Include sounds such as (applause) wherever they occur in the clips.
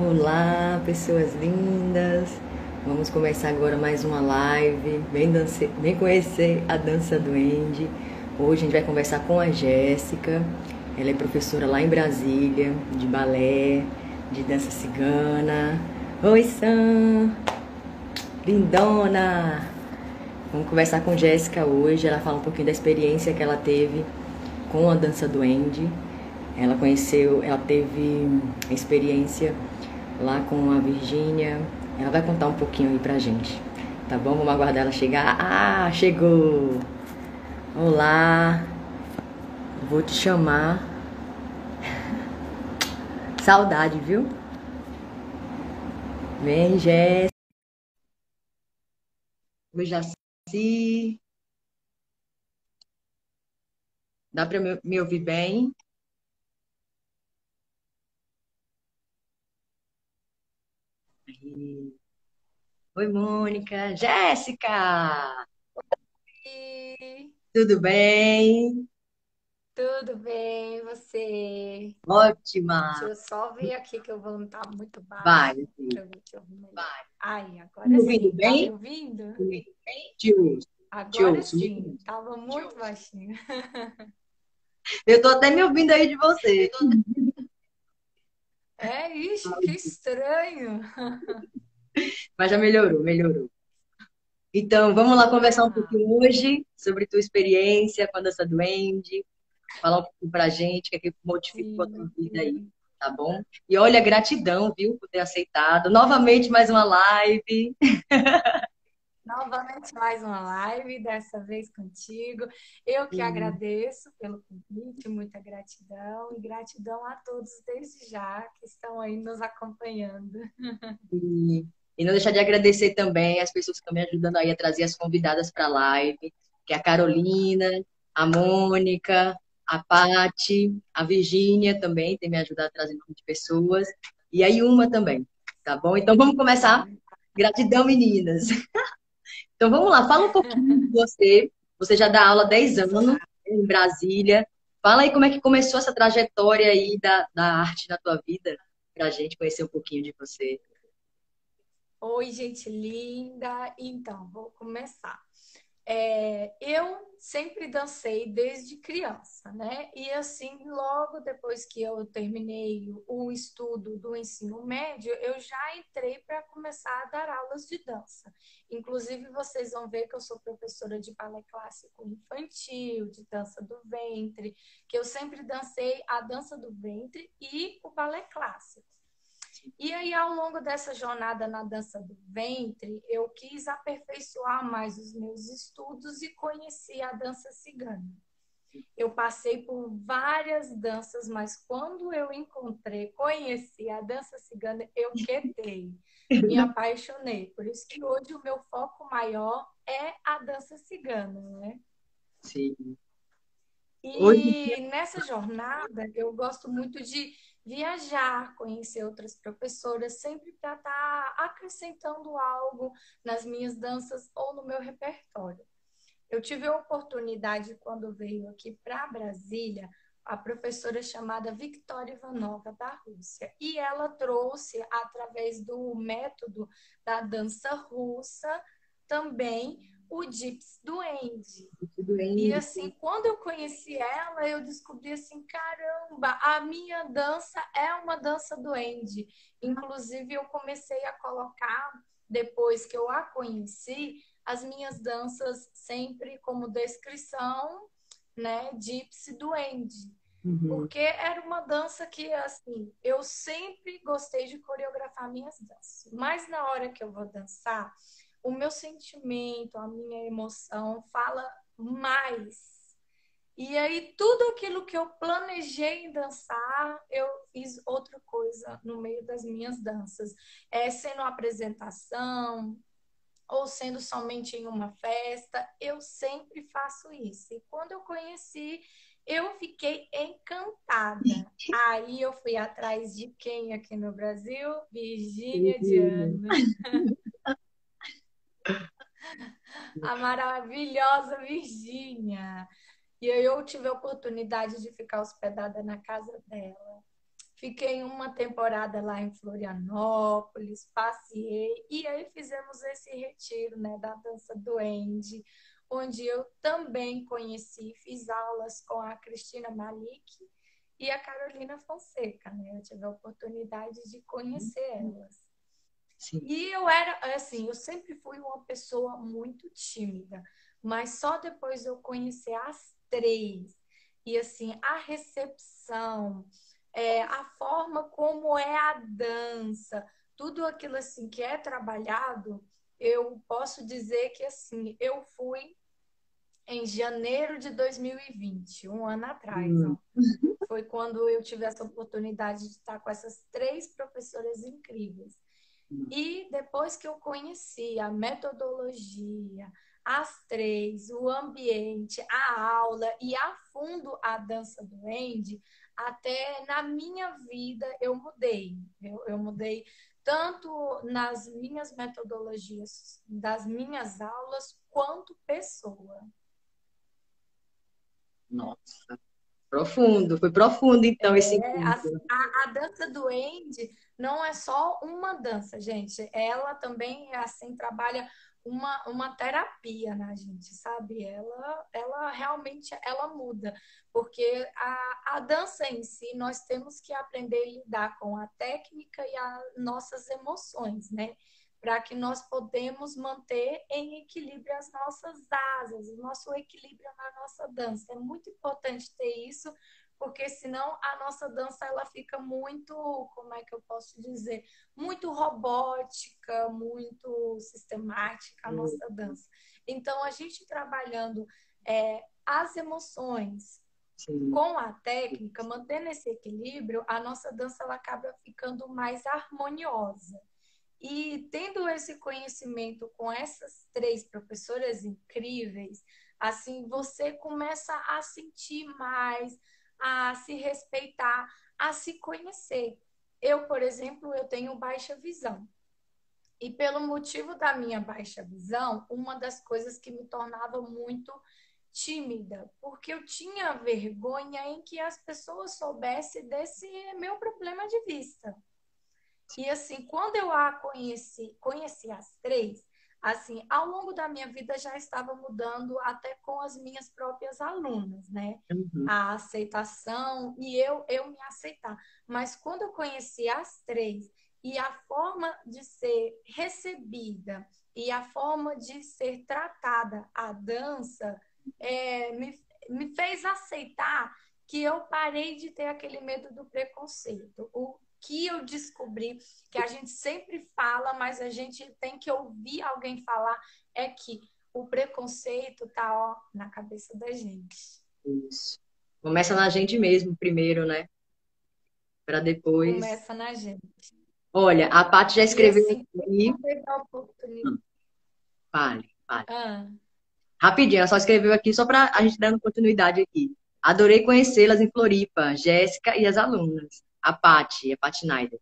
Olá, pessoas lindas! Vamos começar agora mais uma live. Vem, dance... Vem conhecer a dança do Andy. Hoje a gente vai conversar com a Jéssica. Ela é professora lá em Brasília, de balé, de dança cigana. Oi, Sam! Lindona! Vamos conversar com Jéssica hoje. Ela fala um pouquinho da experiência que ela teve com a dança do Andy. Ela conheceu, ela teve experiência lá com a Virgínia. Ela vai contar um pouquinho aí pra gente. Tá bom? Vamos aguardar ela chegar. Ah, chegou! Olá! Vou te chamar. (laughs) Saudade, viu? Vem, Jéssica. Jaci. Dá pra me ouvir bem? Oi, Mônica. Jéssica! Oi, Tudo bem? tudo bem, você? Deixa Ótima! eu só ver aqui que eu vou não estar muito Vai, baixo eu eu ouvo melhor. Ai, Tá agora me ouvindo sim, tá me bem? ouvindo? Te ouço, te Agora ouço. me sim, muito baixinho. (laughs) Eu tô até me ouvindo aí de você. É, ixi, que estranho. Mas já melhorou, melhorou. Então, vamos lá conversar um Ah, pouquinho hoje sobre tua experiência com a dança do Andy. Falar um pouquinho pra gente o que é que modificou a tua sim, vida aí, sim. tá bom? E olha, gratidão, viu, por ter aceitado. Novamente, mais uma live. (laughs) Novamente mais uma live, dessa vez contigo. Eu que Hum. agradeço pelo convite, muita gratidão e gratidão a todos desde já que estão aí nos acompanhando. E, e não deixar de agradecer também as pessoas que estão me ajudando aí a trazer as convidadas para a live, que é a Carolina, a Mônica, a Pati, a Virgínia também tem me ajudado a trazer nome de pessoas, e a Yuma também, tá bom? Então vamos começar. Gratidão, meninas. (laughs) Então vamos lá, fala um pouquinho de você. Você já dá aula há 10 anos em Brasília. Fala aí como é que começou essa trajetória aí da, da arte na tua vida, pra gente conhecer um pouquinho de você. Oi, gente linda. Então, vou começar. É, eu sempre dancei desde criança, né? E assim, logo depois que eu terminei o estudo do ensino médio, eu já entrei para começar a dar aulas de dança. Inclusive, vocês vão ver que eu sou professora de balé clássico infantil, de dança do ventre, que eu sempre dancei a dança do ventre e o balé clássico. E aí, ao longo dessa jornada na dança do ventre, eu quis aperfeiçoar mais os meus estudos e conheci a dança cigana. Eu passei por várias danças, mas quando eu encontrei, conheci a dança cigana, eu quedei, me apaixonei. Por isso que hoje o meu foco maior é a dança cigana, né? Sim. Hoje, E nessa jornada, eu gosto muito de viajar, conhecer outras professoras, sempre para estar acrescentando algo nas minhas danças ou no meu repertório. Eu tive a oportunidade, quando veio aqui para Brasília, a professora chamada Victoria Ivanova, da Rússia. E ela trouxe, através do método da dança russa, também o Gypsy Duende. tudo E assim, quando eu conheci ela, eu descobri assim, caramba, a minha dança é uma dança duende. Inclusive, eu comecei a colocar, depois que eu a conheci, as minhas danças sempre como descrição, né, Gypsy Duende. Uhum. Porque era uma dança que, assim, eu sempre gostei de coreografar minhas danças. Mas na hora que eu vou dançar, o meu sentimento, a minha emoção fala mais. E aí, tudo aquilo que eu planejei em dançar, eu fiz outra coisa no meio das minhas danças. É, sendo uma apresentação, ou sendo somente em uma festa, eu sempre faço isso. E quando eu conheci, eu fiquei encantada. (laughs) Aí eu fui atrás de quem aqui no Brasil? Virgínia Diana. (laughs) A maravilhosa Virgínia. E aí eu tive a oportunidade de ficar hospedada na casa dela. Fiquei uma temporada lá em Florianópolis, passei e aí fizemos esse retiro, né, da dança do Andy, onde eu também conheci, fiz aulas com a Cristina Malik e a Carolina Fonseca, né? Eu tive a oportunidade de conhecer uhum. elas. Sim. E eu era, assim, eu sempre fui uma pessoa muito tímida, mas só depois eu conhecer as três e assim a recepção, é, a forma como é a dança, tudo aquilo assim que é trabalhado, eu posso dizer que assim eu fui em janeiro de 2020, um ano atrás. Hum. Foi quando eu tive essa oportunidade de estar com essas três professoras incríveis. E depois que eu conheci a metodologia, as três, o ambiente, a aula e a fundo a dança do Andy, até na minha vida eu mudei. Eu, eu mudei tanto nas minhas metodologias das minhas aulas, quanto pessoa. Nossa, profundo, foi profundo então é, esse a, a, dança do Andy não é só uma dança, gente. Ela também assim trabalha uma, uma terapia na gente, sabe? Ela, ela realmente ela muda, porque a, a dança em si nós temos que aprender a lidar com a técnica e as nossas emoções, né? Para que nós podemos manter em equilíbrio as nossas asas, o nosso equilíbrio na nossa dança. É muito importante ter isso, porque senão a nossa dança ela fica muito, como é que eu posso dizer, muito robótica, muito sistemática a nossa dança. Então a gente trabalhando é, as emoções Sim. com a técnica, mantendo esse equilíbrio, a nossa dança ela acaba ficando mais harmoniosa. E tendo esse conhecimento com essas três professoras incríveis, assim você começa a sentir mais a se respeitar, a se conhecer. Eu, por exemplo, eu tenho baixa visão. E pelo motivo da minha baixa visão, uma das coisas que me tornava muito tímida, porque eu tinha vergonha em que as pessoas soubessem desse meu problema de vista. E assim, quando eu a conheci, conheci as três, assim, ao longo da minha vida já estava mudando até com as minhas próprias alunas, né? Uhum. A aceitação e eu eu me aceitar. Mas quando eu conheci as três e a forma de ser recebida e a forma de ser tratada a dança é, me, me fez aceitar que eu parei de ter aquele medo do preconceito. O, que eu descobri, que a gente sempre fala, mas a gente tem que ouvir alguém falar, é que o preconceito tá ó, na cabeça da gente. Isso. Começa na gente mesmo primeiro, né? Para depois. Começa na gente. Olha, a Paty já escreveu assim, aqui. Fale, fale. Ah. Rapidinho, ela só escreveu aqui só para a gente dando continuidade aqui. Adorei conhecê-las em Floripa, Jéssica e as alunas a Paty, a Paty Schneider.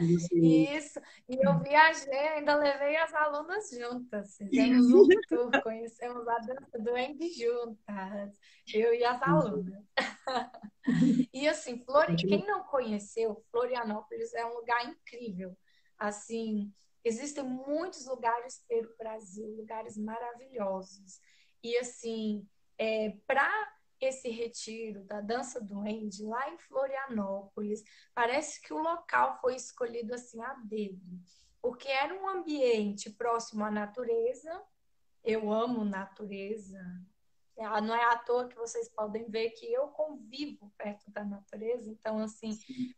Você. Isso. E eu viajei, ainda levei as alunas juntas. Fizemos um tour, conhecemos a dança do Andy juntas. Eu e as alunas. e assim, Flori... quem não conheceu, Florianópolis é um lugar incrível. Assim, existem muitos lugares pelo Brasil, lugares maravilhosos. E assim, é, para esse retiro da dança do Andy lá em Florianópolis, parece que o local foi escolhido assim a dedo, porque era um ambiente próximo à natureza. Eu amo natureza. Ah, não é à toa que vocês podem ver que eu convivo perto da natureza, então assim,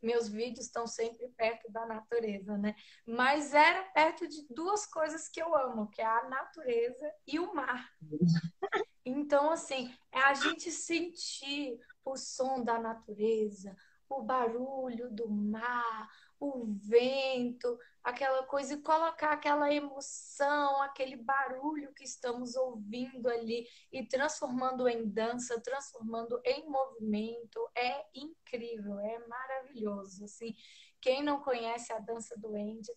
meus vídeos estão sempre perto da natureza, né? Mas era perto de duas coisas que eu amo, que é a natureza e o mar. (laughs) Então, assim, é a gente sentir o som da natureza, o barulho do mar, o vento, aquela coisa, e colocar aquela emoção, aquele barulho que estamos ouvindo ali e transformando em dança, transformando em movimento, é incrível, é maravilhoso. Assim, quem não conhece a dança do Andy,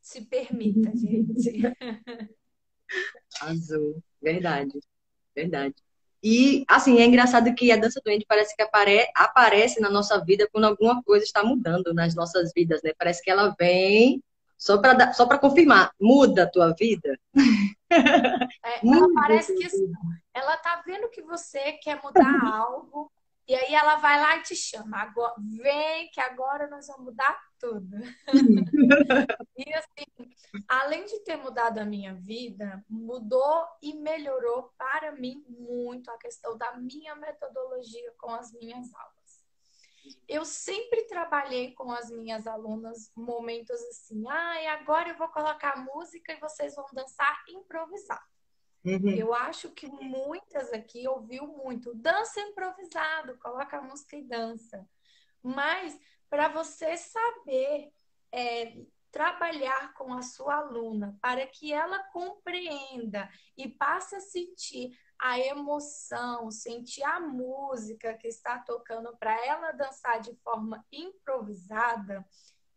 se permita, (laughs) gente. Azul, verdade. Verdade. E, assim, é engraçado que a dança doente parece que apare aparece na nossa vida quando alguma coisa está mudando nas nossas vidas, né? Parece que ela vem só para só confirmar, muda a tua vida. É, ela (laughs) parece que assim, ela tá vendo que você quer mudar algo e aí ela vai lá e te chama. Agora, vem que agora nós vamos mudar tudo. (laughs) e assim, além de ter mudado a minha vida, mudou e melhorou para mim muito a questão da minha metodologia com as minhas aulas. Eu sempre trabalhei com as minhas alunas momentos assim, ah, e agora eu vou colocar música e vocês vão dançar improvisado. Uhum. Eu acho que muitas aqui ouviu muito dança improvisado, coloca a música e dança. Mas para você saber é, trabalhar com a sua aluna para que ela compreenda e passe a sentir a emoção, sentir a música que está tocando para ela dançar de forma improvisada,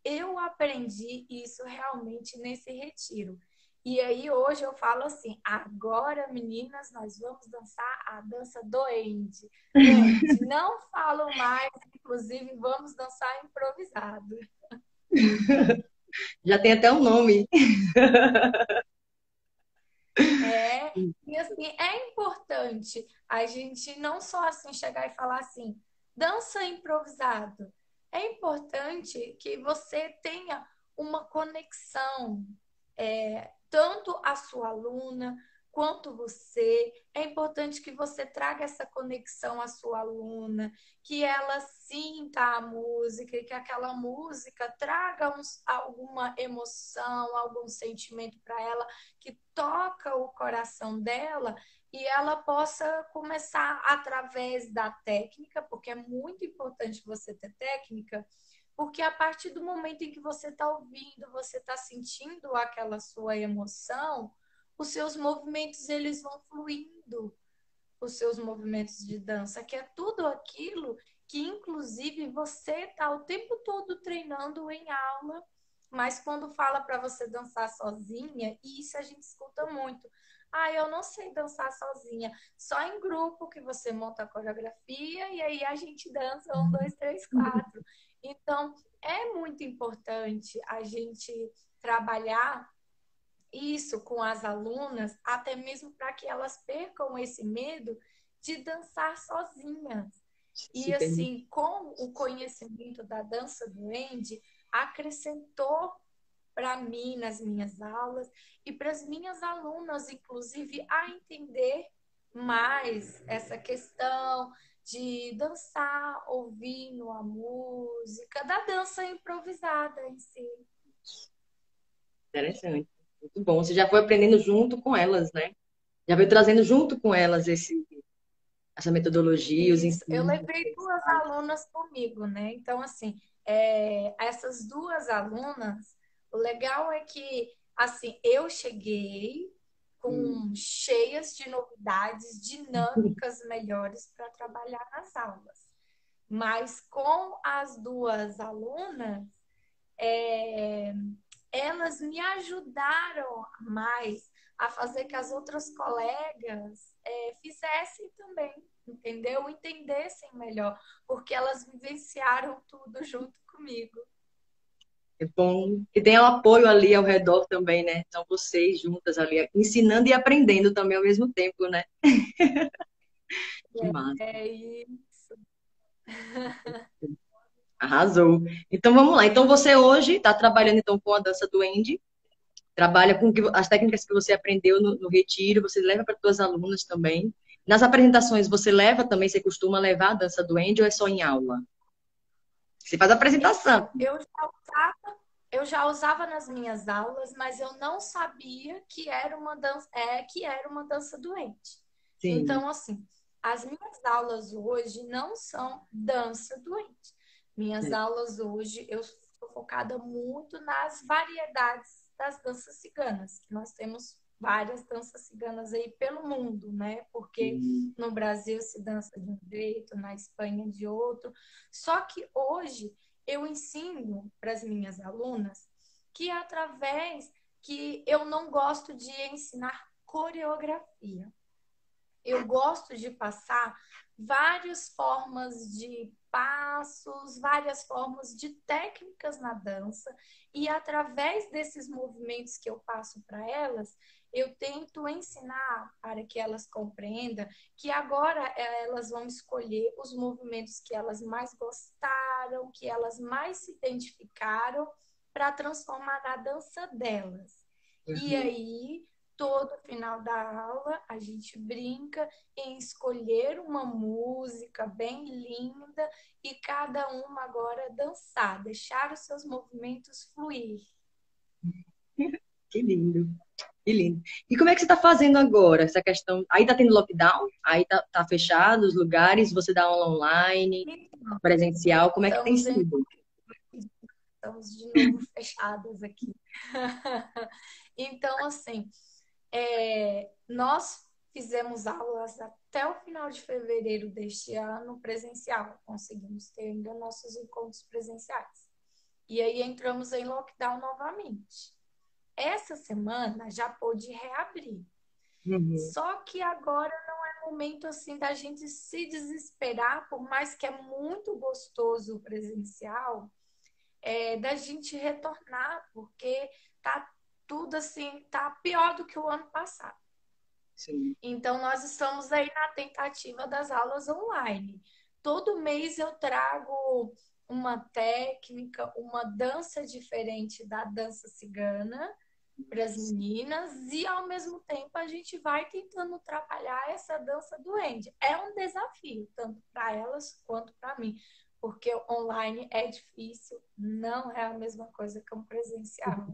eu aprendi isso realmente nesse retiro. E aí hoje eu falo assim: agora, meninas, nós vamos dançar a dança doente. (laughs) Não falo mais, inclusive vamos dançar improvisado. (laughs) Já tem até um nome. É, e assim, é importante a gente não só assim chegar e falar assim, dança improvisado. É importante que você tenha uma conexão é, tanto a sua aluna quanto você. É importante que você traga essa conexão à sua aluna, que ela sinta a música e que aquela música traga uns, alguma emoção, algum sentimento para ela, que toca o coração dela e ela possa começar através da técnica, porque é muito importante você ter técnica porque a partir do momento em que você está ouvindo, você está sentindo aquela sua emoção, os seus movimentos eles vão fluindo, os seus movimentos de dança, que é tudo aquilo que inclusive você está o tempo todo treinando em aula, mas quando fala para você dançar sozinha, e isso a gente escuta muito. Ah, eu não sei dançar sozinha. Só em grupo que você monta a coreografia e aí a gente dança um, dois, três, quatro. Então, é muito importante a gente trabalhar isso com as alunas, até mesmo para que elas percam esse medo de dançar sozinhas. E assim, com o conhecimento da dança do Andy, acrescentou para mim nas minhas aulas e para as minhas alunas, inclusive, a entender mais essa questão de dançar ouvindo a música, da dança improvisada em si. Interessante. Muito bom. Você já foi aprendendo junto com elas, né? Já veio trazendo junto com elas esse, essa metodologia, os ensinos. Eu levei duas alunas comigo, né? Então, assim, é, essas duas alunas, o legal é que, assim, eu cheguei com hum. cheias de novidades, dinâmicas (laughs) melhores para trabalhar nas aulas. Mas com as duas alunas, é, elas me ajudaram mais a fazer que as outras colegas é, fizessem também, entendeu? Entendessem melhor, porque elas vivenciaram tudo junto comigo. É bom. E tem o apoio ali ao redor também, né? São vocês juntas ali, ensinando e aprendendo também ao mesmo tempo, né? (laughs) que massa. É isso. (laughs) Arrasou. Então vamos lá. Então você hoje está trabalhando então com a dança do Andy, trabalha com as técnicas que você aprendeu no, no retiro, você leva para suas alunas também. Nas apresentações você leva também, você costuma levar a dança do Andy ou é só em aula? Você faz a apresentação. Eu já usava, eu já usava nas minhas aulas, mas eu não sabia que era uma dança, é, que era uma dança doente. Sim. Então, assim, as minhas aulas hoje não são dança doente. Minhas Sim. aulas hoje, eu sou focada muito nas variedades das danças ciganas, que nós temos várias danças ciganas aí pelo mundo, né? Porque uhum. no Brasil se dança de um jeito, na Espanha de outro. Só que hoje eu ensino para as minhas alunas que através que eu não gosto de ensinar coreografia. eu gosto de passar várias formas de passos, várias formas de técnicas na dança, e através desses movimentos que eu passo para elas, eu tento ensinar para que elas compreendam que agora elas vão escolher os movimentos que elas mais gostaram, que elas mais se identificaram, para transformar na dança delas. Uhum. E aí, todo final da aula, a gente brinca em escolher uma música bem linda e cada uma agora dançar, deixar os seus movimentos fluir. (laughs) Que lindo. Que lindo. E como é que você está fazendo agora essa questão? Aí está tendo lockdown? Aí está tá fechado os lugares? Você dá aula online, então, presencial? Como é que tem sido? Estamos de novo (laughs) fechadas aqui. (laughs) então, assim, é, nós fizemos aulas até o final de fevereiro deste ano presencial. Conseguimos ter ainda nossos encontros presenciais. E aí entramos em lockdown novamente. Essa semana já pôde reabrir. Uhum. Só que agora não é momento assim da gente se desesperar, por mais que é muito gostoso o presencial, é, da gente retornar, porque tá tudo assim, tá pior do que o ano passado. Sim. Então, nós estamos aí na tentativa das aulas online. Todo mês eu trago uma técnica, uma dança diferente da dança cigana para as meninas e ao mesmo tempo a gente vai tentando trabalhar essa dança do end. É um desafio tanto para elas quanto para mim, porque online é difícil, não é a mesma coisa que um presencial.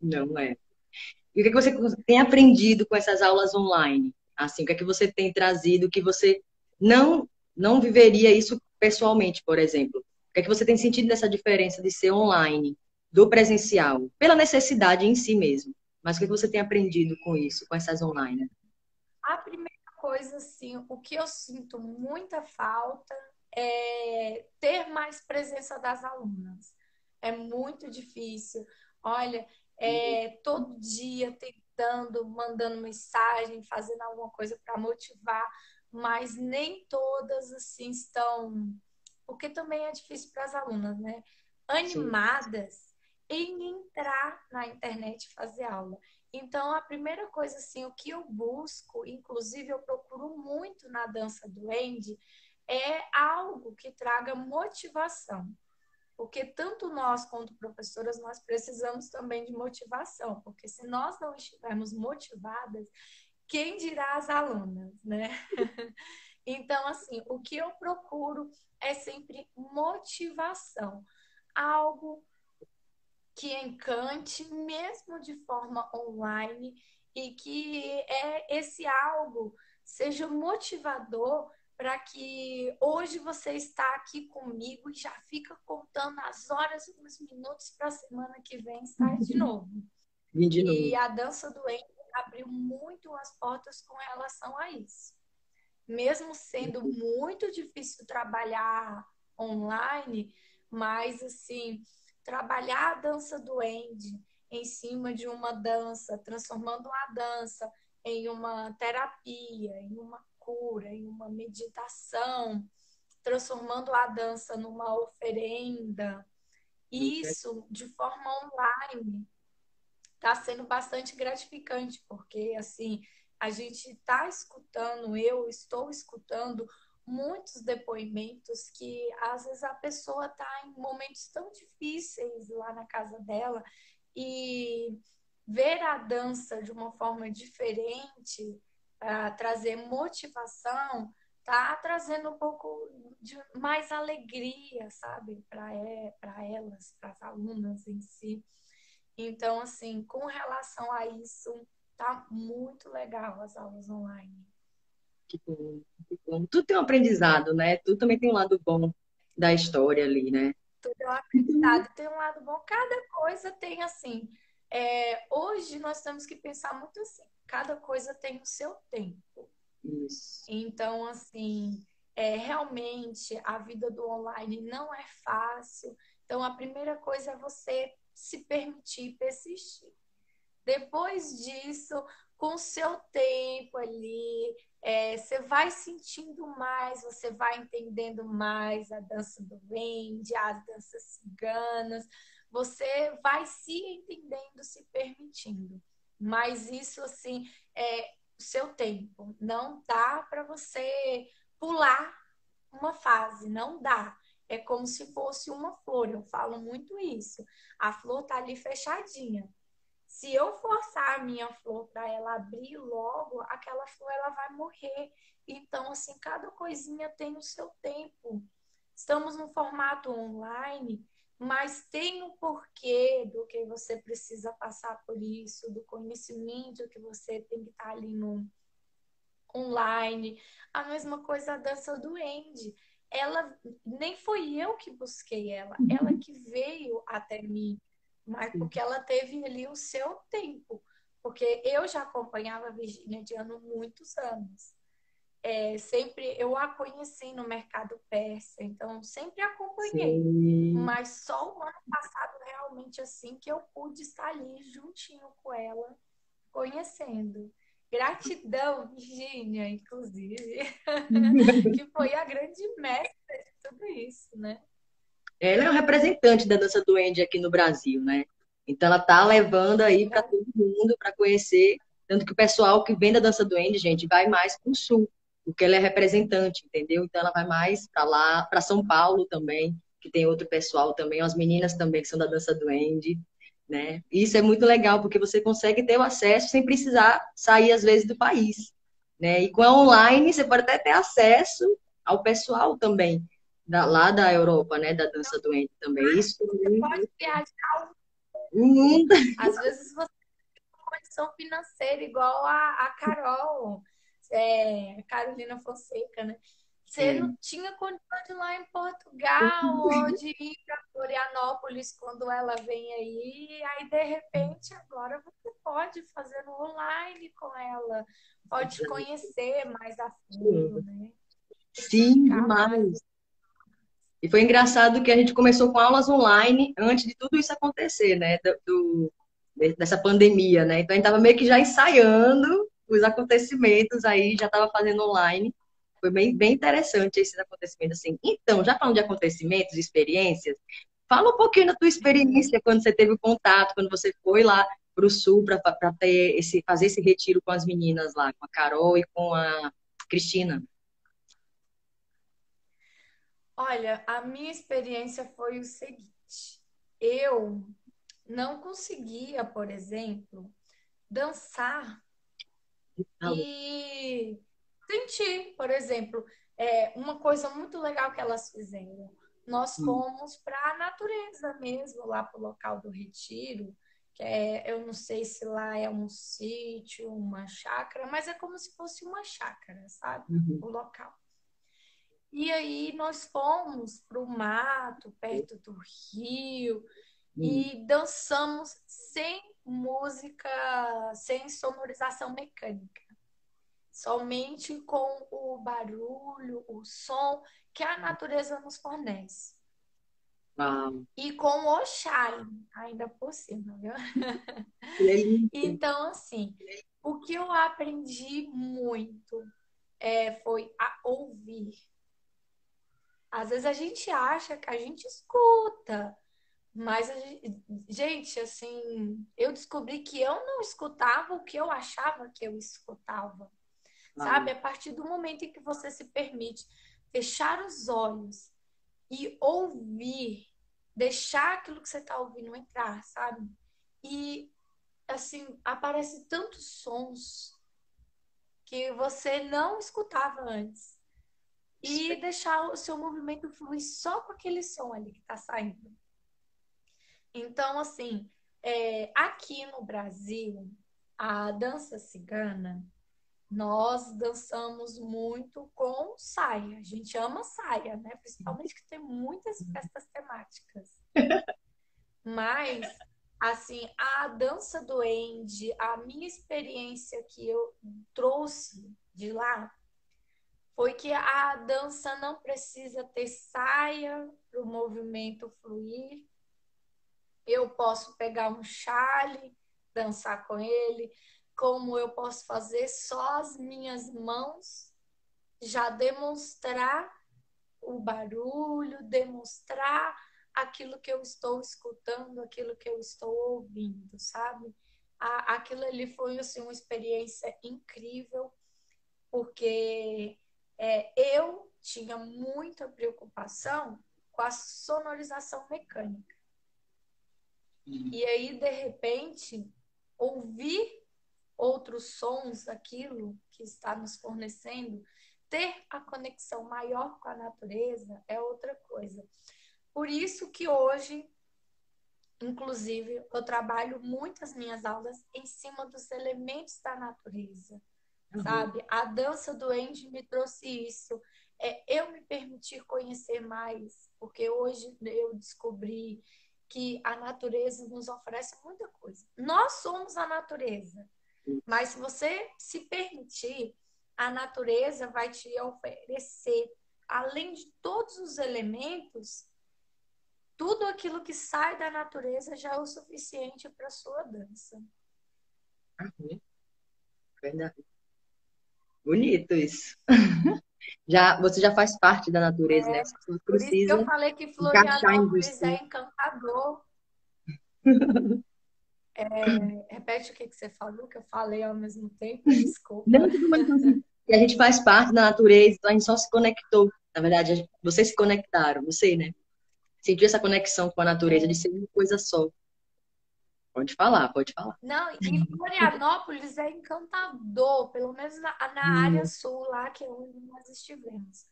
Não é. E o que, é que você tem aprendido com essas aulas online? Assim, o que é que você tem trazido que você não não viveria isso pessoalmente, por exemplo? O que é que você tem sentido dessa diferença de ser online do presencial, pela necessidade em si mesmo. Mas o que você tem aprendido com isso, com essas online? A primeira coisa, assim, o que eu sinto muita falta é ter mais presença das alunas. É muito difícil. Olha, é, todo dia tentando, mandando mensagem, fazendo alguma coisa para motivar, mas nem todas assim estão, porque também é difícil para as alunas, né? Animadas em entrar na internet e fazer aula. Então, a primeira coisa, assim, o que eu busco, inclusive eu procuro muito na dança do Andy, é algo que traga motivação. Porque tanto nós quanto professoras, nós precisamos também de motivação. Porque se nós não estivermos motivadas, quem dirá as alunas, né? (laughs) então, assim, o que eu procuro é sempre motivação. Algo que encante, mesmo de forma online, e que é esse algo seja motivador para que hoje você está aqui comigo e já fica contando as horas e os minutos para a semana que vem estar de (laughs) novo. de novo. E a dança do Endo abriu muito as portas com relação a isso. Mesmo sendo muito difícil trabalhar online, mas assim, trabalhar a dança do Andy em cima de uma dança, transformando a dança em uma terapia, em uma cura, em uma meditação, transformando a dança numa oferenda. Isso de forma online está sendo bastante gratificante, porque assim a gente está escutando, eu estou escutando muitos depoimentos que às vezes a pessoa está em momentos tão difíceis lá na casa dela e ver a dança de uma forma diferente para trazer motivação tá trazendo um pouco de mais alegria, sabe, para é, para elas, para as alunas em si. Então, assim, com relação a isso, tá muito legal as aulas online. Bom. Tudo tem um aprendizado, né? Tudo também tem um lado bom da história ali, né? Tudo é um aprendizado, tem um lado bom. Cada coisa tem assim. É, hoje nós temos que pensar muito assim. Cada coisa tem o seu tempo. Isso. Então, assim, é, realmente a vida do online não é fácil. Então, a primeira coisa é você se permitir persistir. Depois disso, com o seu tempo ali, é, você vai sentindo mais, você vai entendendo mais a dança do Wendy, as danças ciganas, você vai se entendendo, se permitindo. Mas isso, assim, é o seu tempo. Não dá para você pular uma fase, não dá. É como se fosse uma flor, eu falo muito isso. A flor tá ali fechadinha. Se eu forçar a minha flor para ela abrir logo, aquela flor ela vai morrer. Então, assim, cada coisinha tem o seu tempo. Estamos no formato online, mas tem o um porquê do que você precisa passar por isso, do conhecimento que você tem que estar ali no online. A mesma coisa a dança do Andy. Ela nem foi eu que busquei ela, ela que veio até mim, mas porque ela teve ali o seu tempo. Porque eu já acompanhava a Virginia de ano muitos anos é, sempre eu a conheci no mercado persa, então sempre acompanhei. Sim. Mas só o ano passado realmente assim que eu pude estar ali juntinho com ela, conhecendo. Gratidão, Virginia, inclusive, (laughs) (laughs) que foi a grande mestra de tudo isso, né? Ela é um representante da dança do aqui no Brasil, né? Então ela tá levando aí para todo mundo para conhecer, tanto que o pessoal que vem da dança do gente, vai mais para o sul porque ela é representante, entendeu? Então ela vai mais para lá, para São Paulo também, que tem outro pessoal também, as meninas também que são da dança do né? Isso é muito legal porque você consegue ter o acesso sem precisar sair às vezes do país, né? E com a online você pode até ter acesso ao pessoal também da, lá da Europa, né? Da dança do Andy também. Isso você pode viajar hum. Às vezes você tem uma condição financeira igual a, a Carol é, Carolina Fonseca, né? Você não tinha condição de ir lá em Portugal ou de ir para Florianópolis quando ela vem aí. Aí, de repente, agora você pode fazer online com ela. Pode conhecer mais a fundo, né? Sim, demais. E foi engraçado que a gente começou com aulas online antes de tudo isso acontecer, né? Do, do dessa pandemia, né? Então a gente estava meio que já ensaiando os acontecimentos aí, já estava fazendo online. Foi bem, bem interessante esses acontecimentos, assim. Então, já falando de acontecimentos, experiências, fala um pouquinho da tua experiência quando você teve o contato, quando você foi lá para o Sul para esse, fazer esse retiro com as meninas lá, com a Carol e com a Cristina. Olha, a minha experiência foi o seguinte: eu não conseguia, por exemplo, dançar e sentir, por exemplo, é, uma coisa muito legal que elas fizeram. Nós hum. fomos para a natureza mesmo, lá para o local do retiro, que é, eu não sei se lá é um sítio, uma chácara, mas é como se fosse uma chácara, sabe? Uhum. O local. E aí nós fomos para o mato, perto do rio, e dançamos sem música sem sonorização mecânica. Somente com o barulho, o som que a natureza nos fornece. Uau. E com o Oxalá, ainda por cima, viu? (laughs) então, assim, o que eu aprendi muito é, foi a ouvir. Às vezes a gente acha que a gente escuta, mas, gente, assim, eu descobri que eu não escutava o que eu achava que eu escutava. Ah. Sabe? A partir do momento em que você se permite fechar os olhos e ouvir, deixar aquilo que você está ouvindo entrar, sabe? E, assim, aparece tantos sons que você não escutava antes. E deixar o seu movimento fluir só com aquele som ali que está saindo. Então, assim, é, aqui no Brasil, a dança cigana, nós dançamos muito com saia. A gente ama saia, né? Principalmente que tem muitas festas temáticas. Mas, assim, a dança do End, a minha experiência que eu trouxe de lá foi que a dança não precisa ter saia para o movimento fluir eu posso pegar um chale, dançar com ele. como eu posso fazer só as minhas mãos já demonstrar o barulho, demonstrar aquilo que eu estou escutando, aquilo que eu estou ouvindo, sabe? Aquilo ali foi assim, uma experiência incrível, porque é, eu tinha muita preocupação com a sonorização mecânica. E aí, de repente, ouvir outros sons daquilo que está nos fornecendo, ter a conexão maior com a natureza é outra coisa. Por isso que hoje, inclusive, eu trabalho muitas minhas aulas em cima dos elementos da natureza, uhum. sabe? A dança do Andy me trouxe isso. É eu me permitir conhecer mais, porque hoje eu descobri que a natureza nos oferece muita coisa. Nós somos a natureza. Mas se você se permitir, a natureza vai te oferecer, além de todos os elementos, tudo aquilo que sai da natureza já é o suficiente para sua dança. Uhum. Verdade. Bonito isso. (laughs) já, você já faz parte da natureza, né? é, né? Você por isso que eu falei que Florianópolis é encantador. (laughs) É, repete o que, que você falou, que eu falei ao mesmo tempo, desculpa. Não, (laughs) a gente faz parte da natureza, então a gente só se conectou. Na verdade, gente, vocês se conectaram, você, né? Sentiu essa conexão com a natureza de ser uma coisa só. Pode falar, pode falar. Não, e Florianópolis é encantador, pelo menos na, na área hum. sul, lá que é onde nós estivemos.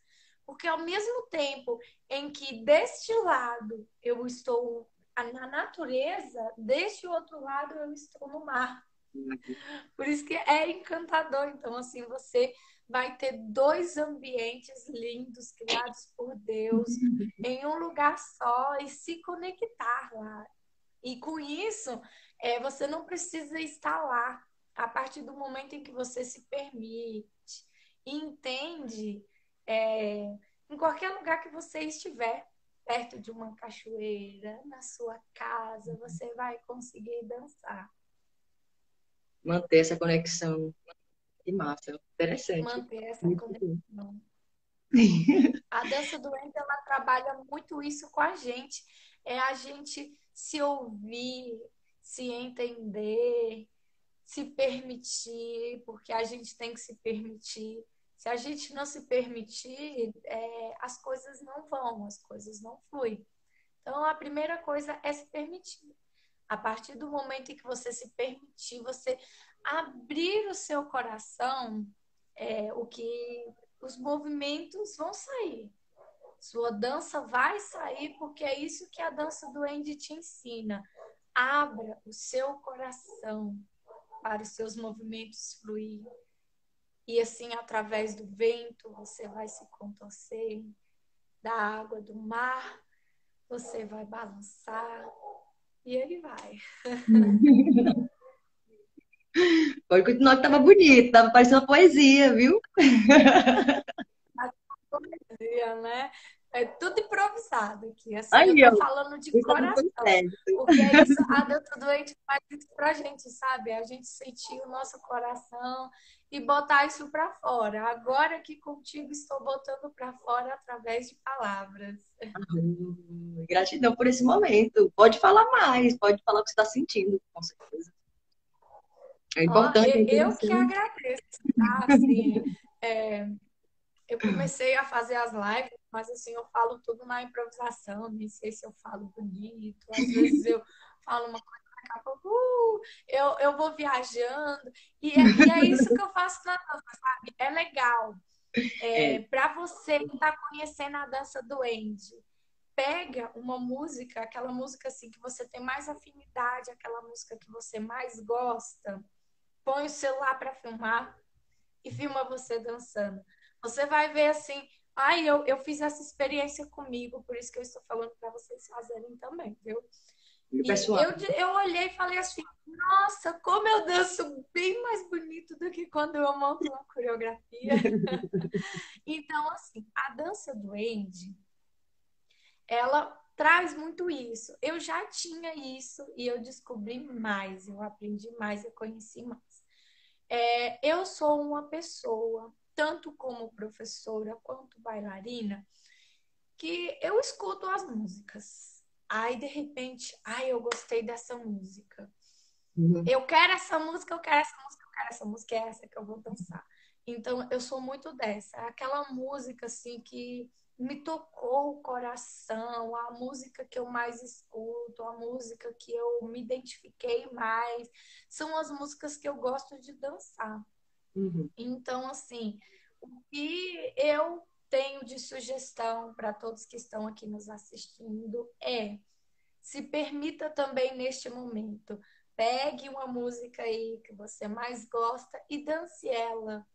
Porque ao mesmo tempo em que deste lado eu estou na natureza, deste outro lado eu estou no mar. Por isso que é encantador. Então, assim, você vai ter dois ambientes lindos criados por Deus em um lugar só e se conectar lá. E com isso, é, você não precisa estar lá. A partir do momento em que você se permite entende, é, em qualquer lugar que você estiver, perto de uma cachoeira, na sua casa, você vai conseguir dançar. Manter essa conexão. Que massa, interessante. Manter essa muito conexão. A dança doente, ela trabalha muito isso com a gente. É a gente se ouvir, se entender, se permitir, porque a gente tem que se permitir. Se a gente não se permitir, é, as coisas não vão, as coisas não fluem. Então, a primeira coisa é se permitir. A partir do momento em que você se permitir, você abrir o seu coração, é, o que os movimentos vão sair. Sua dança vai sair porque é isso que a dança do Andy te ensina. Abra o seu coração para os seus movimentos fluir. E assim, através do vento, você vai se contorcer, da água do mar, você vai balançar e ele vai. (laughs) Pode continuar que tava bonito, tava parecendo uma poesia, viu? (laughs) Né? É tudo improvisado aqui. Assim, Aí, eu tô falando de coração. Porque é isso, a dança doente faz isso pra gente, sabe? A gente sentir o nosso coração e botar isso para fora. Agora que contigo estou botando para fora através de palavras. Ah, gratidão por esse momento. Pode falar mais, pode falar o que você está sentindo, com certeza. É importante. Oh, eu, eu que agradeço, tá? Assim, é, eu comecei a fazer as lives, mas assim, eu falo tudo na improvisação, nem sei se eu falo bonito, às vezes eu falo uma coisa daqui a pouco, uh, eu, eu vou viajando, e é, e é isso que eu faço na dança, sabe? É legal. É, é. Para você que está conhecendo a dança do Andy, pega uma música, aquela música assim que você tem mais afinidade, aquela música que você mais gosta, põe o celular para filmar e filma você dançando. Você vai ver assim, ai, eu, eu fiz essa experiência comigo, por isso que eu estou falando para vocês fazerem também, viu? E, e eu, eu olhei e falei assim, nossa, como eu danço bem mais bonito do que quando eu monto uma coreografia. (laughs) então, assim, a dança do Andy, ela traz muito isso. Eu já tinha isso e eu descobri mais, eu aprendi mais, eu conheci mais. É, eu sou uma pessoa, tanto como professora quanto bailarina, que eu escuto as músicas. Aí, de repente, ai, eu gostei dessa música. Uhum. Eu quero essa música, eu quero essa música, eu quero essa música, é essa que eu vou dançar. Então, eu sou muito dessa. Aquela música, assim, que me tocou o coração, a música que eu mais escuto, a música que eu me identifiquei mais, são as músicas que eu gosto de dançar. Uhum. Então, assim, o que eu tenho de sugestão para todos que estão aqui nos assistindo é se permita também neste momento. Pegue uma música aí que você mais gosta e dance ela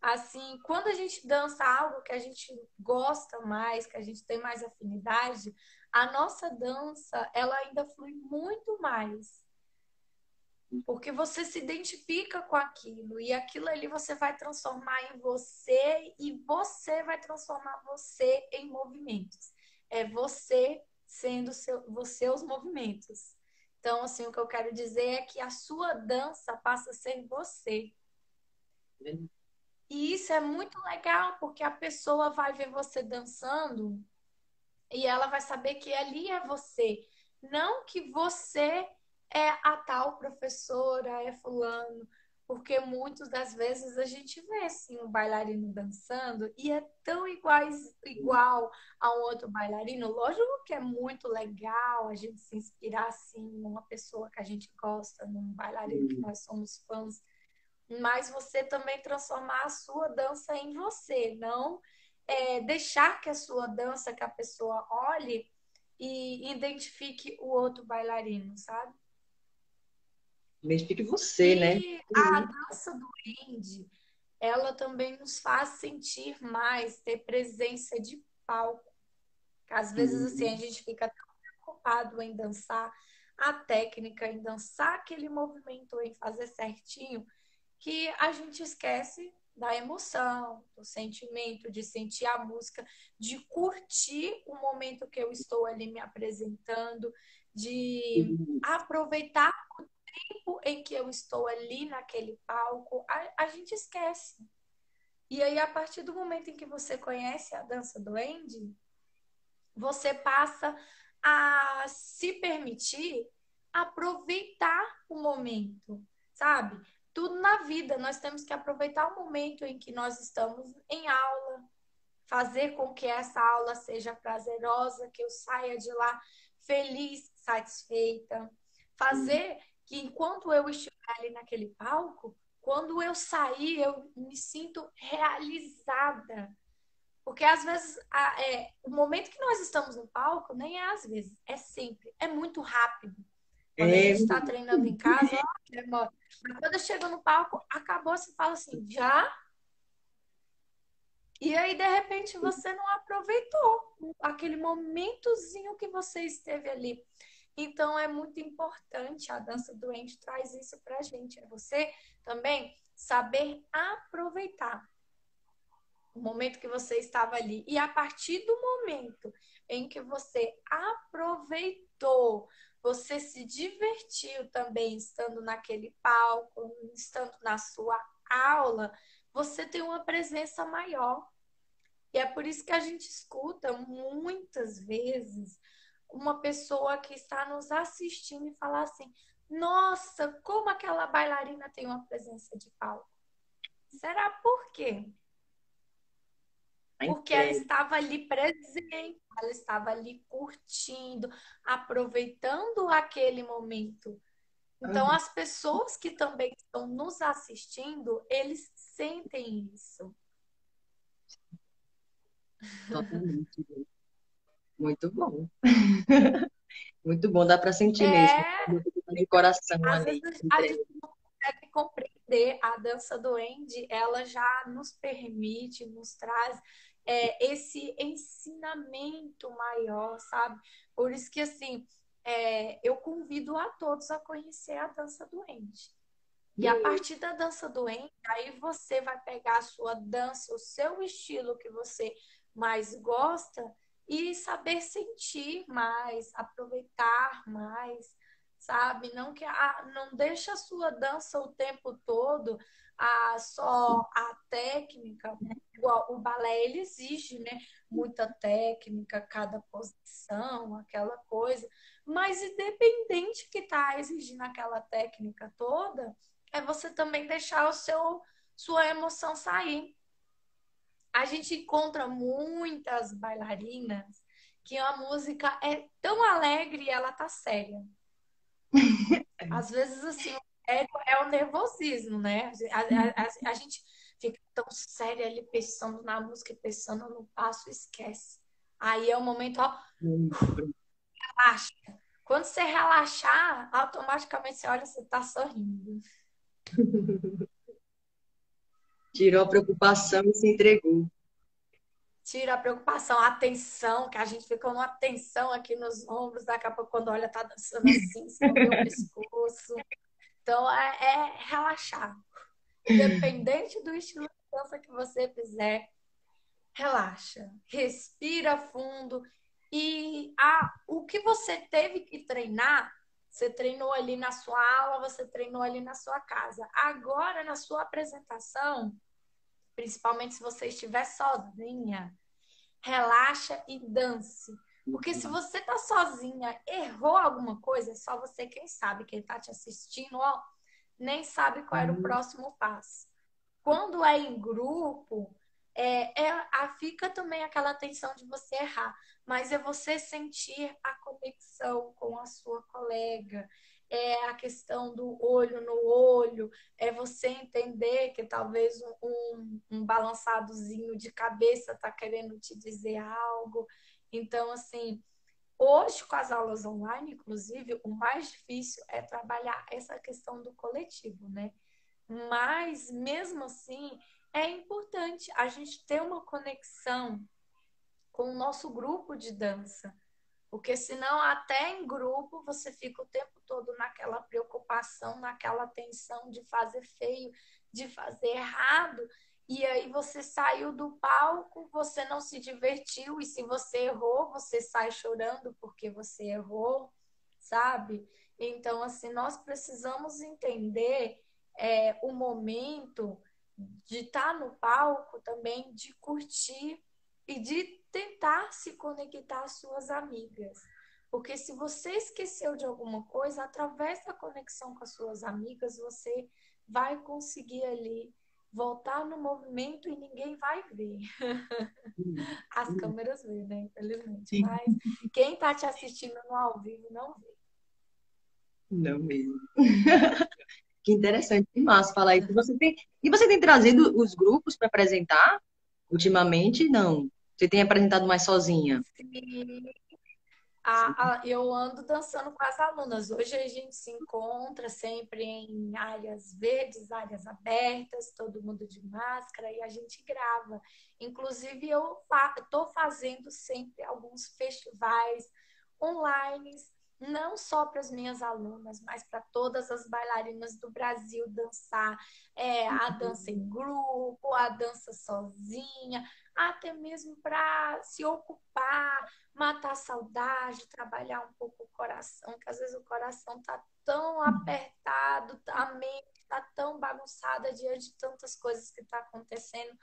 assim, quando a gente dança algo que a gente gosta mais, que a gente tem mais afinidade, a nossa dança, ela ainda flui muito mais. Porque você se identifica com aquilo e aquilo ali você vai transformar em você e você vai transformar você em movimentos. É você sendo seu, você os movimentos. Então, assim, o que eu quero dizer é que a sua dança passa a ser você. E isso é muito legal, porque a pessoa vai ver você dançando e ela vai saber que ali é você. Não que você é a tal professora, é fulano. Porque muitas das vezes a gente vê assim um bailarino dançando e é tão iguais, igual a um outro bailarino. Lógico que é muito legal a gente se inspirar assim numa pessoa que a gente gosta, num bailarino que nós somos fãs mas você também transformar a sua dança em você, não é, deixar que a sua dança, que a pessoa olhe e identifique o outro bailarino, sabe? Identifique você, e né? A dança do indie, ela também nos faz sentir mais, ter presença de palco. Às vezes, uhum. assim, a gente fica tão preocupado em dançar a técnica, em dançar aquele movimento, em fazer certinho, que a gente esquece da emoção, do sentimento, de sentir a música, de curtir o momento que eu estou ali me apresentando, de aproveitar o tempo em que eu estou ali naquele palco. A, a gente esquece. E aí, a partir do momento em que você conhece a dança do Andy, você passa a se permitir aproveitar o momento, sabe? tudo na vida. Nós temos que aproveitar o momento em que nós estamos em aula, fazer com que essa aula seja prazerosa, que eu saia de lá feliz, satisfeita, fazer que enquanto eu estiver ali naquele palco, quando eu sair, eu me sinto realizada. Porque às vezes a, é, o momento que nós estamos no palco, nem é às vezes, é sempre, é muito rápido. Quando é... a gente está treinando em casa, ó, demora. Mas quando chega no palco, acabou, você fala assim, já? E aí, de repente, você não aproveitou aquele momentozinho que você esteve ali. Então, é muito importante, a dança doente traz isso pra gente. É você também saber aproveitar o momento que você estava ali. E a partir do momento em que você aproveitou você se divertiu também estando naquele palco, estando na sua aula, você tem uma presença maior. E é por isso que a gente escuta muitas vezes uma pessoa que está nos assistindo e falar assim: nossa, como aquela bailarina tem uma presença de palco. Será por quê? Porque ela estava ali presente, ela estava ali curtindo, aproveitando aquele momento. Então, uhum. as pessoas que também estão nos assistindo, eles sentem isso. Totalmente. Muito bom. (laughs) Muito bom, dá para sentir é... mesmo. De coração Às ali. Vezes, a gente não consegue compreender a dança do Andy, ela já nos permite, nos traz é, esse ensinamento maior, sabe? Por isso que, assim, é, eu convido a todos a conhecer a dança doente. E a partir da dança doente, aí você vai pegar a sua dança, o seu estilo que você mais gosta e saber sentir mais, aproveitar mais, sabe? Não que ah, não deixa a sua dança o tempo todo a só a técnica, né? igual o balé ele exige, né? Muita técnica, cada posição, aquela coisa. Mas independente que tá exigindo aquela técnica toda, é você também deixar o seu sua emoção sair. A gente encontra muitas bailarinas que a música é tão alegre e ela tá séria. (laughs) Às vezes, assim, é, é o nervosismo, né? A, a, a, a, gente fica tão séria ali pensando na música e pensando no passo, esquece. Aí é o momento, ó, relaxa. Quando você relaxar, automaticamente você olha, você tá sorrindo. (laughs) Tirou a preocupação e se entregou tira a preocupação, a atenção, que a gente fica numa tensão aqui nos ombros, daqui a pouco quando olha tá dançando assim, (laughs) escondeu o pescoço. Então é, é, relaxar. Independente do estilo de dança que você fizer, relaxa, respira fundo e a, o que você teve que treinar, você treinou ali na sua aula, você treinou ali na sua casa. Agora, na sua apresentação, principalmente se você estiver sozinha, relaxa e dance. Porque se você tá sozinha, errou alguma coisa, é só você quem sabe, quem tá te assistindo, ó, nem sabe qual era o uhum. próximo passo. Quando é em grupo, é, é, a, fica também aquela tensão de você errar, mas é você sentir a conexão com a sua colega, é a questão do olho no olho, é você entender que talvez um, um, balançadozinho de cabeça está querendo te dizer algo. Então, assim, hoje com as aulas online, inclusive, o mais difícil é trabalhar essa questão do coletivo, né? Mas, mesmo assim, é importante a gente ter uma conexão com o nosso grupo de dança porque senão até em grupo você fica o tempo todo naquela preocupação, naquela tensão de fazer feio, de fazer errado. E aí você saiu do palco, você não se divertiu, e se você errou, você sai chorando porque você errou, sabe? Então, assim, nós precisamos entender é, o momento de estar tá no palco também, de curtir e de tentar se conectar às suas amigas. Porque se você esqueceu de alguma coisa, através da conexão com as suas amigas, você vai conseguir ali voltar no movimento e ninguém vai ver. (laughs) As câmeras vê, né? Infelizmente. Sim. Mas quem está te assistindo no ao vivo não vê. Não mesmo. (laughs) que interessante, que massa falar isso. Você tem... E você tem trazido os grupos para apresentar ultimamente? Não. Você tem apresentado mais sozinha? Sim. A, a, eu ando dançando com as alunas. Hoje a gente se encontra sempre em áreas verdes, áreas abertas, todo mundo de máscara e a gente grava. Inclusive, eu estou fa fazendo sempre alguns festivais online não só para as minhas alunas, mas para todas as bailarinas do Brasil dançar é, a uhum. dança em grupo, a dança sozinha, até mesmo para se ocupar, matar a saudade, trabalhar um pouco o coração, que às vezes o coração está tão uhum. apertado, a mente está tão bagunçada diante de tantas coisas que está acontecendo.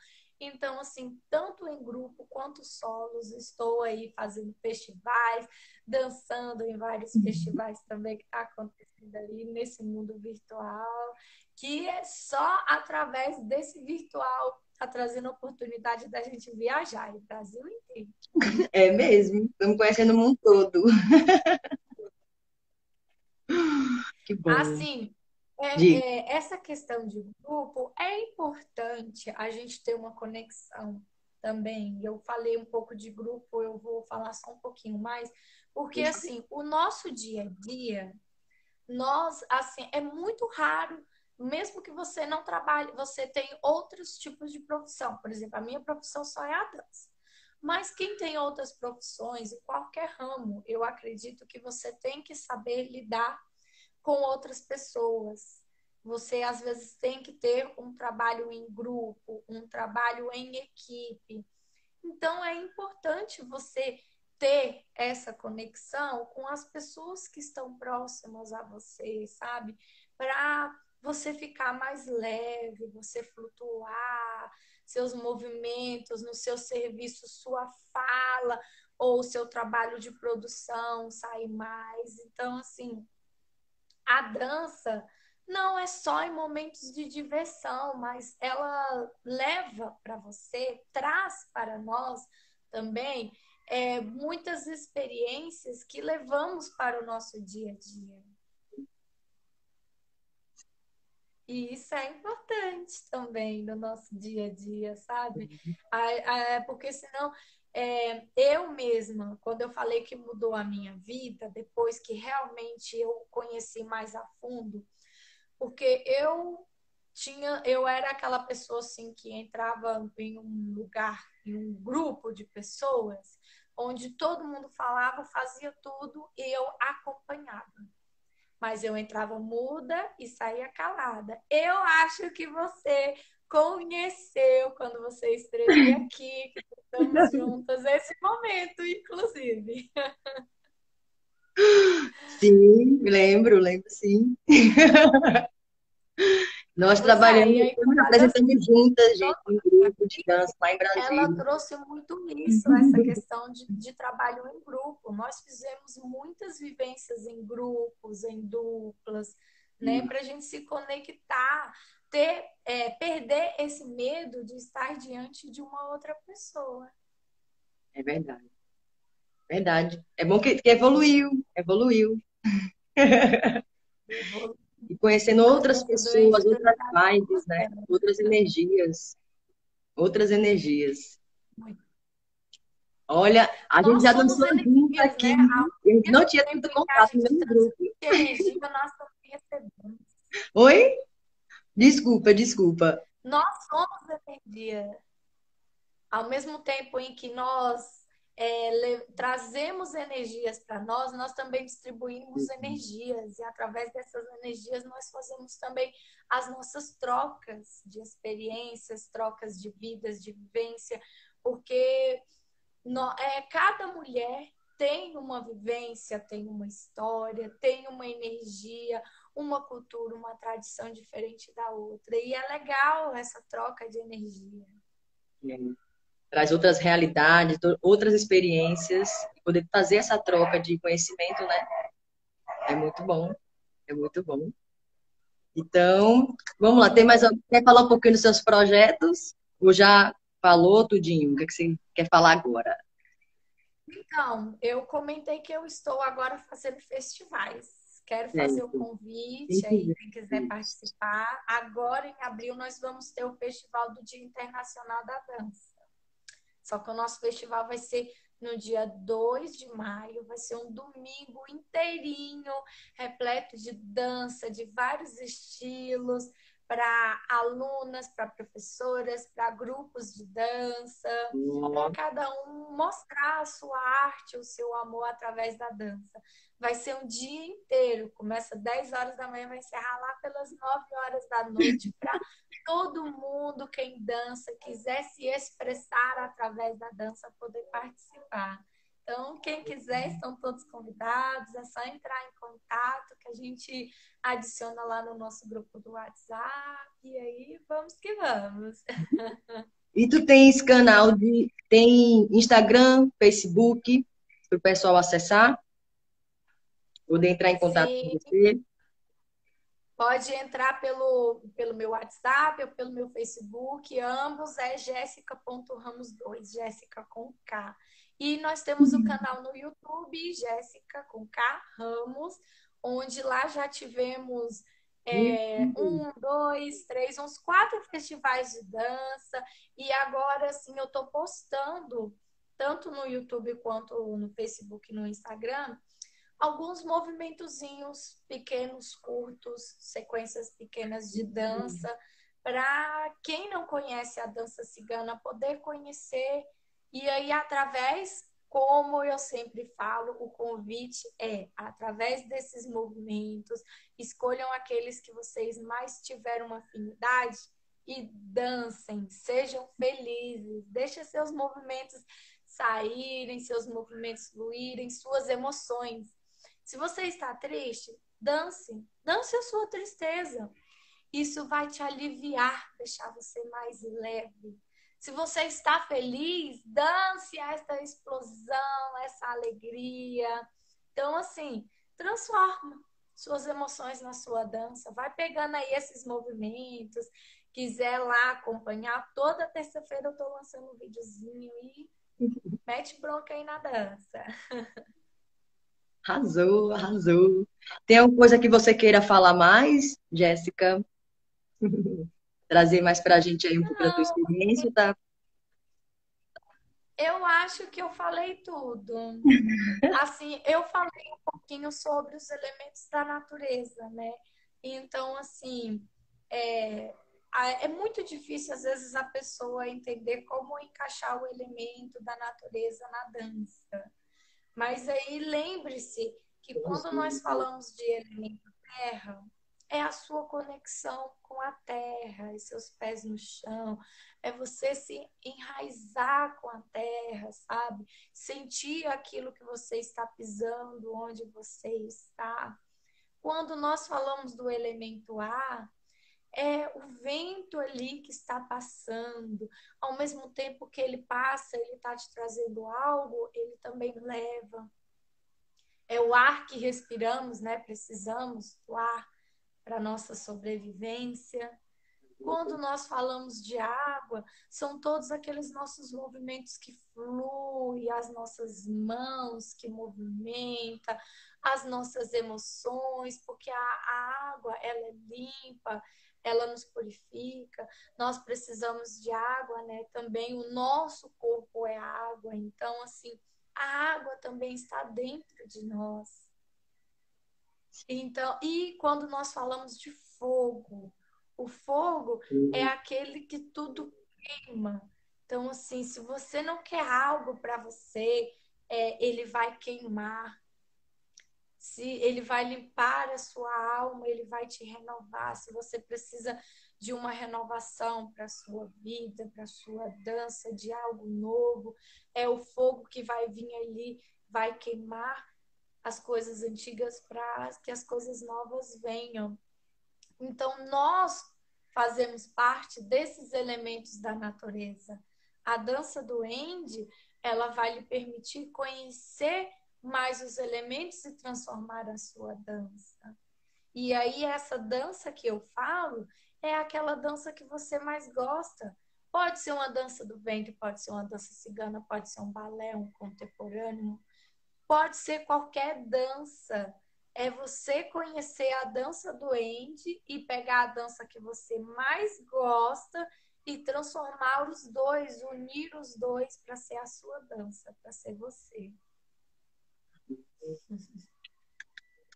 Então, assim, tanto em grupo quanto solos, estou aí fazendo festivais, dançando em vários uhum. festivais também que está acontecendo ali nesse mundo virtual, que é só através desse virtual está trazendo a oportunidade da gente viajar, o Brasil inteiro. (laughs) É mesmo, estamos conhecendo o mundo todo. (laughs) que bom. Assim, é, é, essa questão de grupo é importante a gente ter uma conexão também. Eu falei um pouco de grupo, eu vou falar só um pouquinho mais, porque assim, o nosso dia a dia, nós assim, é muito raro, mesmo que você não trabalhe, você tem outros tipos de profissão. Por exemplo, a minha profissão só é a dança. Mas quem tem outras profissões, em qualquer ramo, eu acredito que você tem que saber lidar com outras pessoas. Você às vezes tem que ter um trabalho em grupo, um trabalho em equipe. Então é importante você ter essa conexão com as pessoas que estão próximas a você, sabe? Para você ficar mais leve, você flutuar, seus movimentos, no seu serviço, sua fala ou seu trabalho de produção sair mais. Então, assim, a dança não é só em momentos de diversão, mas ela leva para você, traz para nós também é, muitas experiências que levamos para o nosso dia a dia. E isso é importante também no nosso dia a dia, sabe? Uhum. porque senão, é, eu mesma, quando eu falei que mudou a minha vida, depois que realmente eu conheci mais a fundo, porque eu tinha, eu era aquela pessoa assim que entrava em um lugar, em um grupo de pessoas, onde todo mundo falava, fazia tudo e eu acompanhava mas eu entrava muda e saía calada. Eu acho que você conheceu quando você estreia aqui, que estamos (laughs) juntas esse momento, inclusive. Sim, lembro, lembro sim. (laughs) Nós pois trabalhamos, é, apresentamos juntas, gente, em grupo de dança lá em Brasília. Ela trouxe muito isso, essa questão de, de trabalho em grupo. Nós fizemos muitas vivências em grupos, em duplas, né, para a gente se conectar, ter, é, perder esse medo de estar diante de uma outra pessoa. É verdade. Verdade. É bom que, que evoluiu, evoluiu. e conhecendo outras pessoas, outras vibes, né? Outras energias. Outras energias. Olha, a Nós gente já dançou junto aqui. Né? Gente não tinha tanto contato no mesmo grupo. Oi? Desculpa, desculpa. Nós somos energia. Ao mesmo tempo em que nós é, trazemos energias para nós, nós também distribuímos uhum. energias, e através dessas energias nós fazemos também as nossas trocas de experiências, trocas de vidas, de vivência, porque no, é, cada mulher tem uma vivência, tem uma história, tem uma energia, uma cultura, uma tradição diferente da outra. E é legal essa troca de energia. É traz outras realidades, outras experiências, poder fazer essa troca de conhecimento, né? É muito bom, é muito bom. Então, vamos lá, tem mais quer falar um pouquinho dos seus projetos? Ou já falou tudinho? O que, é que você quer falar agora? Então, eu comentei que eu estou agora fazendo festivais. Quero fazer é, o convite aí, quem quiser participar. Agora, em abril, nós vamos ter o Festival do Dia Internacional da Dança. Só que o nosso festival vai ser no dia 2 de maio, vai ser um domingo inteirinho, repleto de dança, de vários estilos, para alunas, para professoras, para grupos de dança, para cada um mostrar a sua arte, o seu amor através da dança. Vai ser um dia inteiro, começa 10 horas da manhã, vai encerrar lá pelas 9 horas da noite, (laughs) para todo mundo, quem dança, quiser se expressar através da dança, poder participar. Então, quem quiser, estão todos convidados, é só entrar em contato que a gente adiciona lá no nosso grupo do WhatsApp e aí vamos que vamos. (laughs) E tu tens canal de tem Instagram, Facebook para o pessoal acessar? Poder entrar em contato Sim. com você? Pode entrar pelo, pelo meu WhatsApp ou pelo meu Facebook, ambos é jéssica.ramos2, Jéssica com K. E nós temos o uhum. canal no YouTube, Jéssica com K Ramos, onde lá já tivemos é, um, dois, três, uns quatro festivais de dança. E agora, assim, eu estou postando, tanto no YouTube quanto no Facebook e no Instagram, alguns movimentozinhos pequenos, curtos, sequências pequenas de dança, para quem não conhece a dança cigana poder conhecer e aí através como eu sempre falo, o convite é através desses movimentos, escolham aqueles que vocês mais tiveram uma afinidade e dancem, sejam felizes, deixem seus movimentos saírem, seus movimentos fluírem, suas emoções. Se você está triste, dance, dance a sua tristeza. Isso vai te aliviar, deixar você mais leve. Se você está feliz, dance esta explosão, essa alegria. Então, assim, transforma suas emoções na sua dança. Vai pegando aí esses movimentos. Quiser lá acompanhar, toda terça-feira eu tô lançando um videozinho e mete bronca aí na dança. (laughs) Arrasou, arrasou. Tem alguma coisa que você queira falar mais, Jéssica? (laughs) Trazer mais para a gente aí um pouco da tua experiência, tá? Eu acho que eu falei tudo. (laughs) Assim, eu falei um pouquinho sobre os elementos da natureza, né? Então, assim, é, é muito difícil, às vezes, a pessoa entender como encaixar o elemento da natureza na dança. Mas aí lembre-se que quando nós falamos de elemento terra, é a sua conexão com a terra, e seus pés no chão, é você se enraizar com a terra, sabe? Sentir aquilo que você está pisando, onde você está. Quando nós falamos do elemento ar, é o vento ali que está passando. Ao mesmo tempo que ele passa, ele está te trazendo algo, ele também leva. É o ar que respiramos, né? Precisamos do ar para nossa sobrevivência. Quando nós falamos de água, são todos aqueles nossos movimentos que fluem, as nossas mãos que movimentam, as nossas emoções, porque a água ela é limpa, ela nos purifica. Nós precisamos de água, né? Também o nosso corpo é água, então assim, a água também está dentro de nós. Então, e quando nós falamos de fogo, o fogo é aquele que tudo queima. Então, assim, se você não quer algo para você, é, ele vai queimar. Se ele vai limpar a sua alma, ele vai te renovar. Se você precisa de uma renovação para a sua vida, para a sua dança, de algo novo, é o fogo que vai vir ali, vai queimar as coisas antigas para que as coisas novas venham. Então, nós fazemos parte desses elementos da natureza. A dança do End, ela vai lhe permitir conhecer mais os elementos e transformar a sua dança. E aí, essa dança que eu falo é aquela dança que você mais gosta. Pode ser uma dança do ventre, pode ser uma dança cigana, pode ser um balé, um contemporâneo, pode ser qualquer dança é você conhecer a dança do Andy e pegar a dança que você mais gosta e transformar os dois, unir os dois para ser a sua dança, para ser você.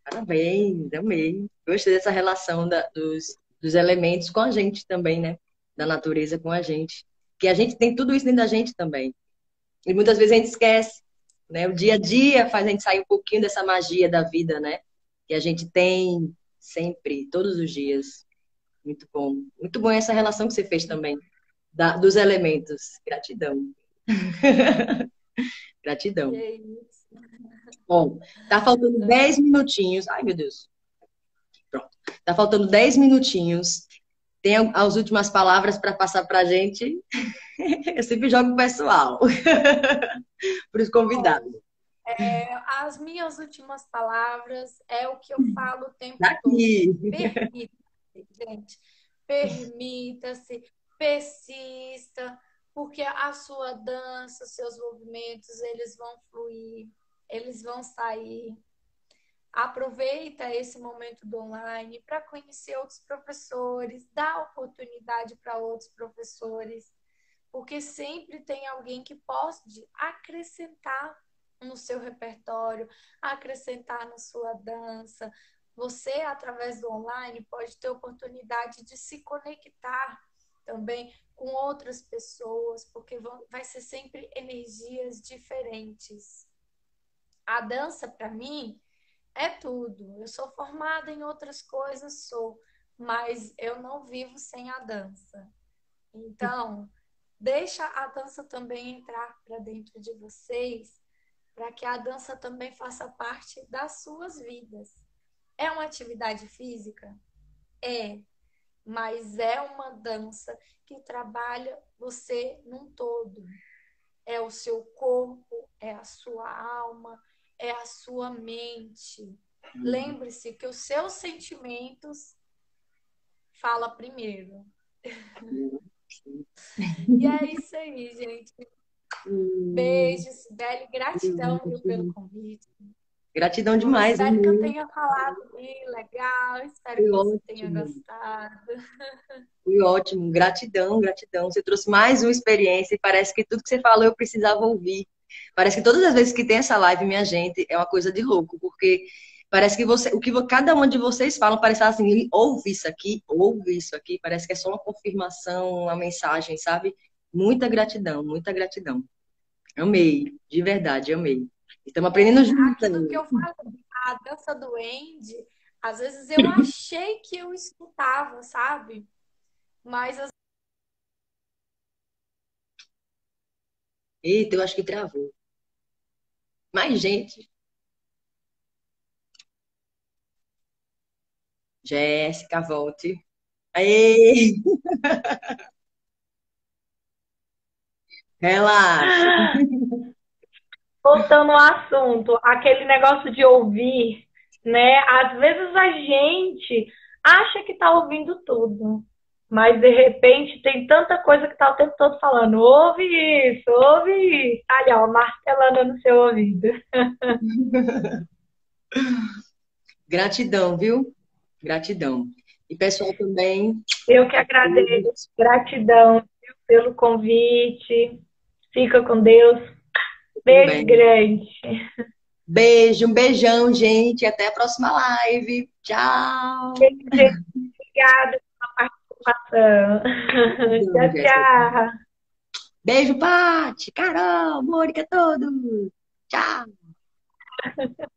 Parabéns, amei. Gostei dessa relação da, dos, dos elementos com a gente também, né? Da natureza com a gente. Que a gente tem tudo isso dentro da gente também. E muitas vezes a gente esquece. Né? O dia a dia faz a gente sair um pouquinho dessa magia da vida, né? Que a gente tem sempre, todos os dias. Muito bom. Muito bom essa relação que você fez também da, dos elementos. Gratidão. (laughs) Gratidão. É bom, tá faltando 10 minutinhos. Ai, meu Deus. Pronto. Tá faltando 10 minutinhos. Tem as últimas palavras para passar para a gente? (laughs) Eu sempre jogo pessoal. (laughs) para os convidados. É, as minhas últimas palavras é o que eu falo o tempo Daqui. todo. Permita-se, gente. Permita-se, persista, porque a sua dança, os seus movimentos, eles vão fluir, eles vão sair. Aproveita esse momento do online para conhecer outros professores, dá oportunidade para outros professores porque sempre tem alguém que pode acrescentar no seu repertório, acrescentar na sua dança. Você, através do online, pode ter oportunidade de se conectar também com outras pessoas, porque vão, vai ser sempre energias diferentes. A dança, para mim, é tudo. Eu sou formada em outras coisas, sou, mas eu não vivo sem a dança. Então, deixa a dança também entrar para dentro de vocês, para que a dança também faça parte das suas vidas. É uma atividade física? É, mas é uma dança que trabalha você num todo. É o seu corpo, é a sua alma, é a sua mente. Uhum. Lembre-se que os seus sentimentos fala primeiro. Uhum. e é isso aí, gente. Uhum. Beijo, Sibeli. Gratidão viu, pelo convite. Gratidão demais. Espero que eu tenha falado bem legal. Espero Foi que ótimo. você tenha gostado. Foi ótimo. Gratidão, gratidão. Você trouxe mais uma experiência e parece que tudo que você falou eu precisava ouvir. Parece que todas as vezes que tem essa live, minha gente, é uma coisa de louco, porque parece que você, o que cada um de vocês falam parece assim, ouve isso aqui, ouve isso aqui, parece que é só uma confirmação, uma mensagem, sabe? Muita gratidão, muita gratidão. Amei, de verdade, amei. Estamos aprendendo juntos. Aquilo que eu falo, a dança do Andy, às vezes eu (laughs) achei que eu escutava, sabe? Mas as... Eita, eu acho que travou. Mais gente. Jéssica, volte. Aê! (laughs) Relaxa. (laughs) voltando ao assunto, aquele negócio de ouvir, né? Às vezes a gente acha que está ouvindo tudo, mas de repente tem tanta coisa que está o tempo todo falando: ouve isso, ouve isso. Ali, ó, martelando no seu ouvido. (laughs) Gratidão, viu? Gratidão. E pessoal também. Eu que agradeço. Gratidão pelo convite. Fica com Deus. Beijo grande. Beijo, um beijão, gente. Até a próxima live. Tchau. Beijo, Obrigada participação. tchau, tchau. Beijo, Paty, Carol, Mônica, todos. Tchau. (laughs)